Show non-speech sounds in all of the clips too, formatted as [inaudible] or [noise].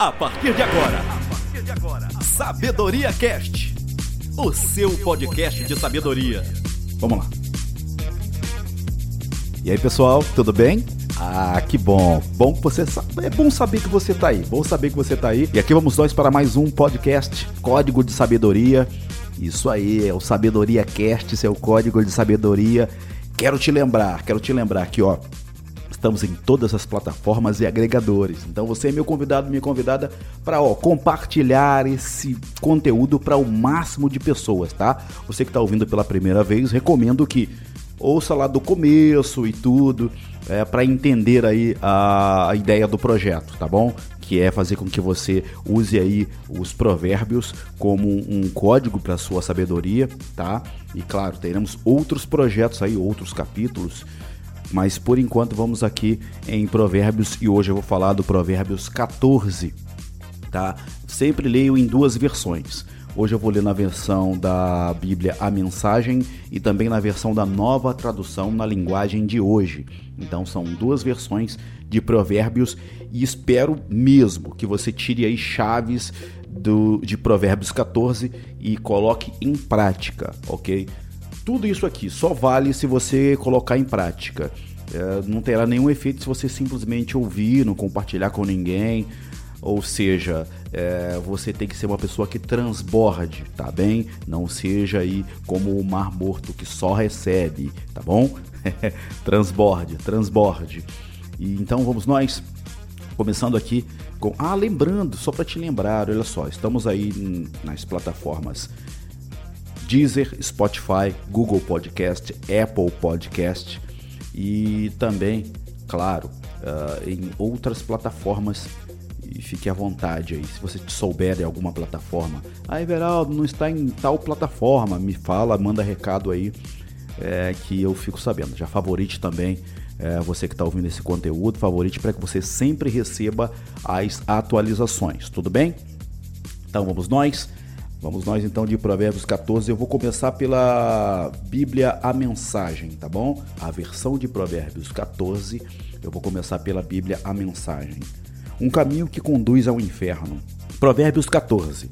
A partir de agora, Sabedoria Cast, o seu podcast de sabedoria. Vamos lá. E aí, pessoal, tudo bem? Ah, que bom. Bom que você é bom saber que você tá aí. Bom saber que você tá aí. E aqui vamos nós para mais um podcast Código de Sabedoria. Isso aí, é o Sabedoria Cast, seu código de sabedoria. Quero te lembrar, quero te lembrar que, ó, Estamos em todas as plataformas e agregadores. Então você é meu convidado, minha convidada para compartilhar esse conteúdo para o máximo de pessoas, tá? Você que está ouvindo pela primeira vez, recomendo que ouça lá do começo e tudo, é, para entender aí a, a ideia do projeto, tá bom? que é fazer com que você use aí os provérbios como um código para sua sabedoria, tá? E claro, teremos outros projetos aí, outros capítulos mas por enquanto vamos aqui em Provérbios e hoje eu vou falar do Provérbios 14, tá? Sempre leio em duas versões. Hoje eu vou ler na versão da Bíblia A Mensagem e também na versão da nova tradução na linguagem de hoje. Então são duas versões de Provérbios e espero mesmo que você tire aí chaves do, de Provérbios 14 e coloque em prática, ok? Tudo isso aqui só vale se você colocar em prática. É, não terá nenhum efeito se você simplesmente ouvir, não compartilhar com ninguém. Ou seja, é, você tem que ser uma pessoa que transborde, tá bem? Não seja aí como o mar morto que só recebe, tá bom? [laughs] transborde, transborde. E então vamos nós começando aqui com ah, lembrando, só para te lembrar, olha só, estamos aí nas plataformas Deezer, Spotify, Google Podcast, Apple Podcast e também, claro, uh, em outras plataformas. E fique à vontade aí. Se você souber de alguma plataforma, ah, Everaldo, não está em tal plataforma, me fala, manda recado aí é, que eu fico sabendo. Já favorite também é, você que está ouvindo esse conteúdo, favorite para que você sempre receba as atualizações, tudo bem? Então vamos nós. Vamos nós então de Provérbios 14. Eu vou começar pela Bíblia a Mensagem, tá bom? A versão de Provérbios 14. Eu vou começar pela Bíblia a Mensagem. Um caminho que conduz ao inferno. Provérbios 14.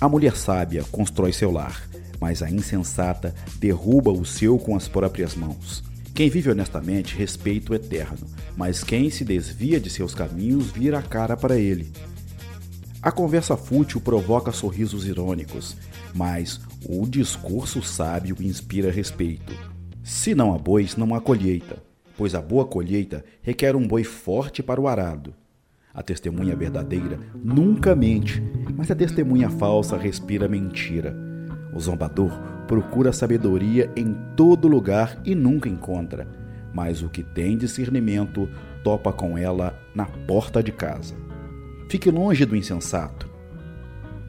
A mulher sábia constrói seu lar, mas a insensata derruba o seu com as próprias mãos. Quem vive honestamente respeita o eterno, mas quem se desvia de seus caminhos vira a cara para ele. A conversa fútil provoca sorrisos irônicos, mas o discurso sábio inspira respeito. Se não há bois, não há colheita, pois a boa colheita requer um boi forte para o arado. A testemunha verdadeira nunca mente, mas a testemunha falsa respira mentira. O zombador procura sabedoria em todo lugar e nunca encontra, mas o que tem discernimento topa com ela na porta de casa. Fique longe do insensato,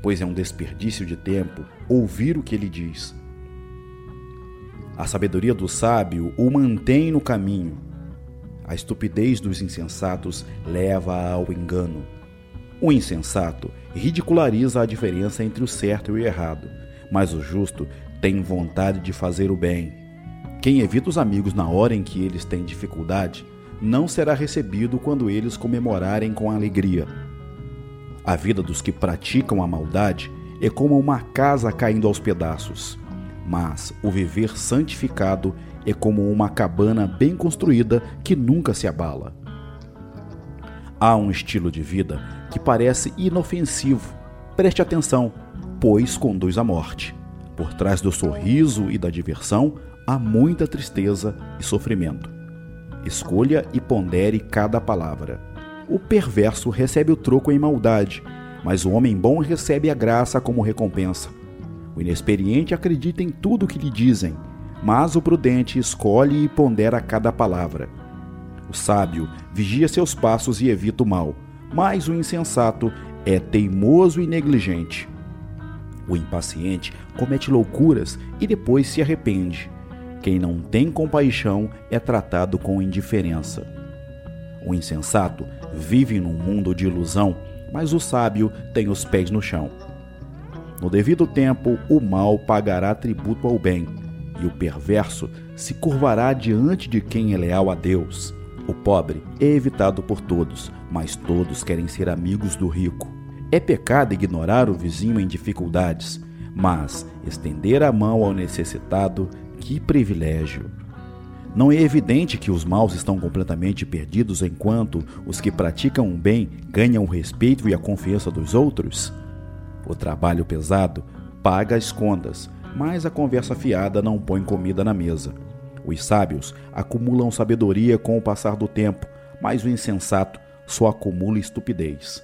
pois é um desperdício de tempo ouvir o que ele diz. A sabedoria do sábio o mantém no caminho. A estupidez dos insensatos leva ao engano. O insensato ridiculariza a diferença entre o certo e o errado, mas o justo tem vontade de fazer o bem. Quem evita os amigos na hora em que eles têm dificuldade não será recebido quando eles comemorarem com alegria. A vida dos que praticam a maldade é como uma casa caindo aos pedaços, mas o viver santificado é como uma cabana bem construída que nunca se abala. Há um estilo de vida que parece inofensivo. Preste atenção, pois conduz à morte. Por trás do sorriso e da diversão há muita tristeza e sofrimento. Escolha e pondere cada palavra o perverso recebe o troco em maldade, mas o homem bom recebe a graça como recompensa. O inexperiente acredita em tudo o que lhe dizem, mas o prudente escolhe e pondera cada palavra. O sábio vigia seus passos e evita o mal, mas o insensato é teimoso e negligente. O impaciente comete loucuras e depois se arrepende. Quem não tem compaixão é tratado com indiferença. O insensato vive num mundo de ilusão, mas o sábio tem os pés no chão. No devido tempo, o mal pagará tributo ao bem, e o perverso se curvará diante de quem é leal a Deus. O pobre é evitado por todos, mas todos querem ser amigos do rico. É pecado ignorar o vizinho em dificuldades, mas estender a mão ao necessitado, que privilégio! Não é evidente que os maus estão completamente perdidos enquanto os que praticam o bem ganham o respeito e a confiança dos outros? O trabalho pesado paga as contas, mas a conversa fiada não põe comida na mesa. Os sábios acumulam sabedoria com o passar do tempo, mas o insensato só acumula estupidez.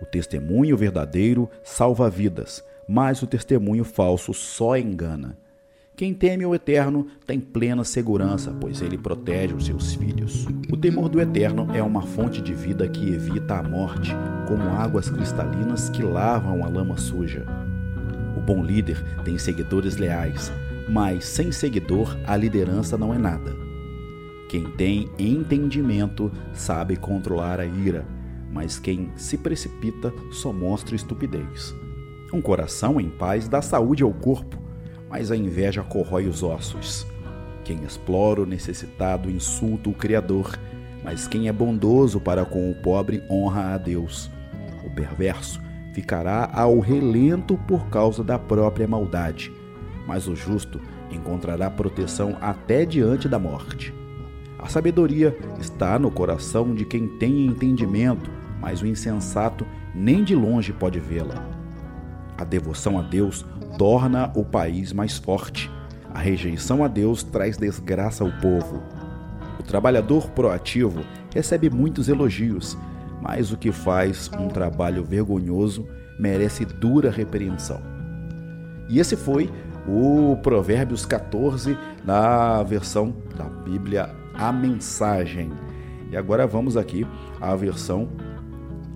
O testemunho verdadeiro salva vidas, mas o testemunho falso só engana. Quem teme o Eterno tem plena segurança, pois ele protege os seus filhos. O temor do Eterno é uma fonte de vida que evita a morte, como águas cristalinas que lavam a lama suja. O bom líder tem seguidores leais, mas sem seguidor a liderança não é nada. Quem tem entendimento sabe controlar a ira, mas quem se precipita só mostra estupidez. Um coração em paz dá saúde ao corpo, mas a inveja corrói os ossos. Quem explora o necessitado insulta o Criador, mas quem é bondoso para com o pobre honra a Deus. O perverso ficará ao relento por causa da própria maldade, mas o justo encontrará proteção até diante da morte. A sabedoria está no coração de quem tem entendimento, mas o insensato nem de longe pode vê-la. A devoção a Deus torna o país mais forte. A rejeição a Deus traz desgraça ao povo. O trabalhador proativo recebe muitos elogios, mas o que faz um trabalho vergonhoso merece dura repreensão. E esse foi o Provérbios 14 na versão da Bíblia A Mensagem. E agora vamos aqui à versão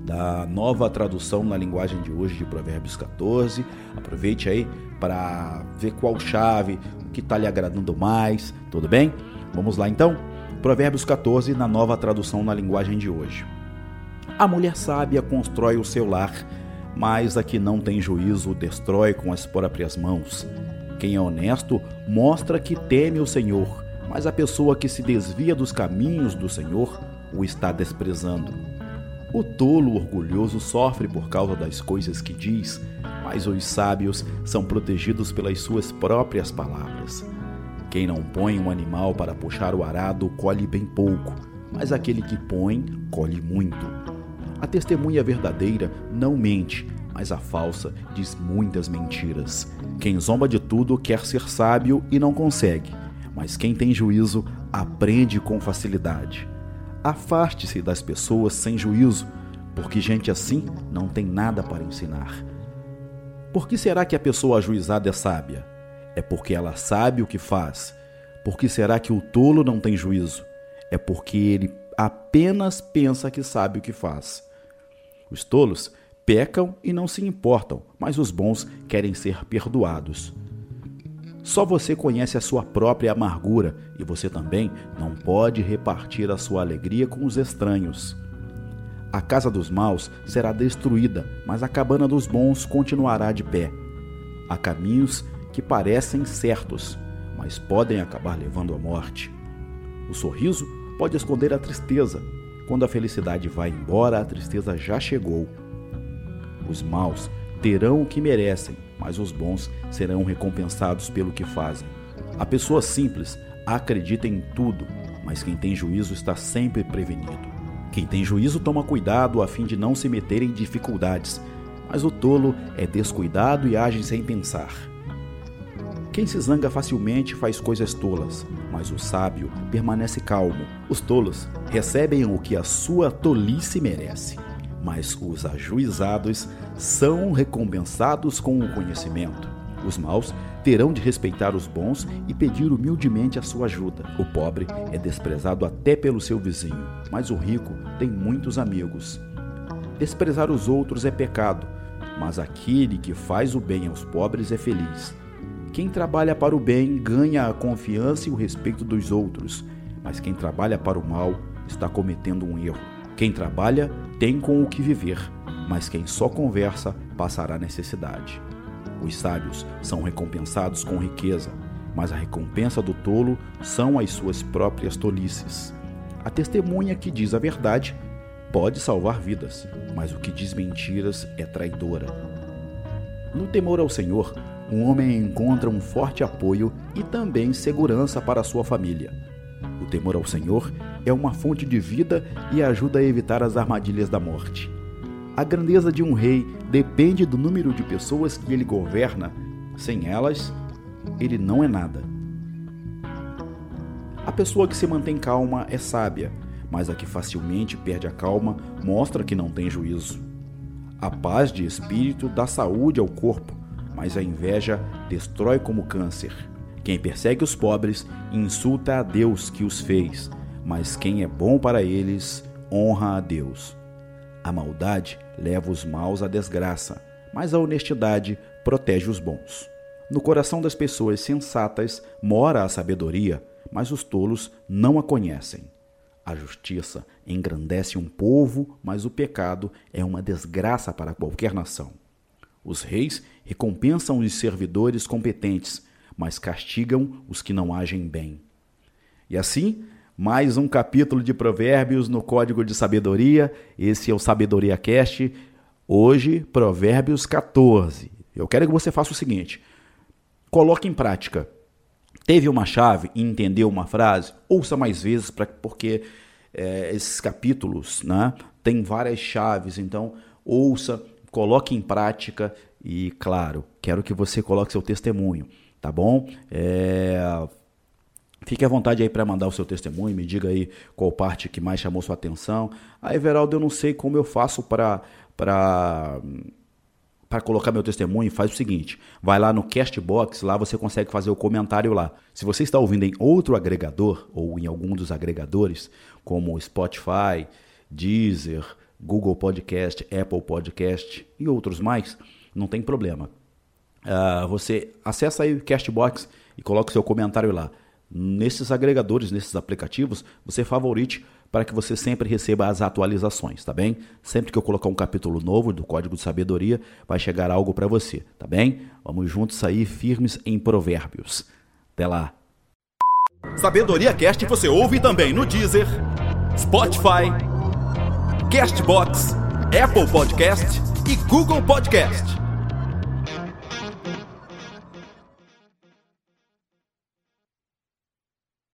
da nova tradução na linguagem de hoje de Provérbios 14. Aproveite aí para ver qual chave, o que está lhe agradando mais, tudo bem? Vamos lá então? Provérbios 14 na nova tradução na linguagem de hoje. A mulher sábia constrói o seu lar, mas a que não tem juízo destrói com as próprias mãos. Quem é honesto mostra que teme o Senhor, mas a pessoa que se desvia dos caminhos do Senhor o está desprezando. O tolo orgulhoso sofre por causa das coisas que diz, mas os sábios são protegidos pelas suas próprias palavras. Quem não põe um animal para puxar o arado colhe bem pouco, mas aquele que põe colhe muito. A testemunha verdadeira não mente, mas a falsa diz muitas mentiras. Quem zomba de tudo quer ser sábio e não consegue, mas quem tem juízo aprende com facilidade. Afaste-se das pessoas sem juízo, porque gente assim não tem nada para ensinar. Por que será que a pessoa ajuizada é sábia? É porque ela sabe o que faz. Por que será que o tolo não tem juízo? É porque ele apenas pensa que sabe o que faz. Os tolos pecam e não se importam, mas os bons querem ser perdoados. Só você conhece a sua própria amargura e você também não pode repartir a sua alegria com os estranhos. A casa dos maus será destruída, mas a cabana dos bons continuará de pé. Há caminhos que parecem certos, mas podem acabar levando à morte. O sorriso pode esconder a tristeza. Quando a felicidade vai embora, a tristeza já chegou. Os maus terão o que merecem, mas os bons serão recompensados pelo que fazem. A pessoa simples acredita em tudo, mas quem tem juízo está sempre prevenido. Quem tem juízo toma cuidado a fim de não se meter em dificuldades, mas o tolo é descuidado e age sem pensar. Quem se zanga facilmente faz coisas tolas, mas o sábio permanece calmo. Os tolos recebem o que a sua tolice merece mas os ajuizados são recompensados com o conhecimento. Os maus terão de respeitar os bons e pedir humildemente a sua ajuda. O pobre é desprezado até pelo seu vizinho, mas o rico tem muitos amigos. Desprezar os outros é pecado, mas aquele que faz o bem aos pobres é feliz. Quem trabalha para o bem ganha a confiança e o respeito dos outros, mas quem trabalha para o mal está cometendo um erro. Quem trabalha tem com o que viver, mas quem só conversa passará necessidade. Os sábios são recompensados com riqueza, mas a recompensa do tolo são as suas próprias tolices. A testemunha que diz a verdade pode salvar vidas, mas o que diz mentiras é traidora. No temor ao Senhor, um homem encontra um forte apoio e também segurança para sua família. O temor ao Senhor é uma fonte de vida e ajuda a evitar as armadilhas da morte. A grandeza de um rei depende do número de pessoas que ele governa. Sem elas, ele não é nada. A pessoa que se mantém calma é sábia, mas a que facilmente perde a calma mostra que não tem juízo. A paz de espírito dá saúde ao corpo, mas a inveja destrói como câncer. Quem persegue os pobres insulta a Deus que os fez, mas quem é bom para eles honra a Deus. A maldade leva os maus à desgraça, mas a honestidade protege os bons. No coração das pessoas sensatas mora a sabedoria, mas os tolos não a conhecem. A justiça engrandece um povo, mas o pecado é uma desgraça para qualquer nação. Os reis recompensam os servidores competentes, mas castigam os que não agem bem. E assim, mais um capítulo de Provérbios no Código de Sabedoria. Esse é o Sabedoria Cast. Hoje, Provérbios 14. Eu quero que você faça o seguinte: coloque em prática teve uma chave e entendeu uma frase, ouça mais vezes, pra, porque é, esses capítulos né, têm várias chaves, então ouça, coloque em prática e, claro, quero que você coloque seu testemunho, tá bom? É, Fique à vontade aí para mandar o seu testemunho, me diga aí qual parte que mais chamou sua atenção. Ah, Everaldo, eu não sei como eu faço para para colocar meu testemunho, faz o seguinte: vai lá no Castbox, lá você consegue fazer o comentário lá. Se você está ouvindo em outro agregador ou em algum dos agregadores, como Spotify, Deezer, Google Podcast, Apple Podcast e outros mais, não tem problema. Uh, você acessa aí o Castbox e coloca o seu comentário lá. Nesses agregadores, nesses aplicativos, você favorite para que você sempre receba as atualizações, tá bem? Sempre que eu colocar um capítulo novo do Código de Sabedoria, vai chegar algo para você, tá bem? Vamos juntos sair firmes em provérbios. Até lá. Sabedoria Cast você ouve também no Deezer, Spotify, Castbox, Apple Podcast e Google Podcast.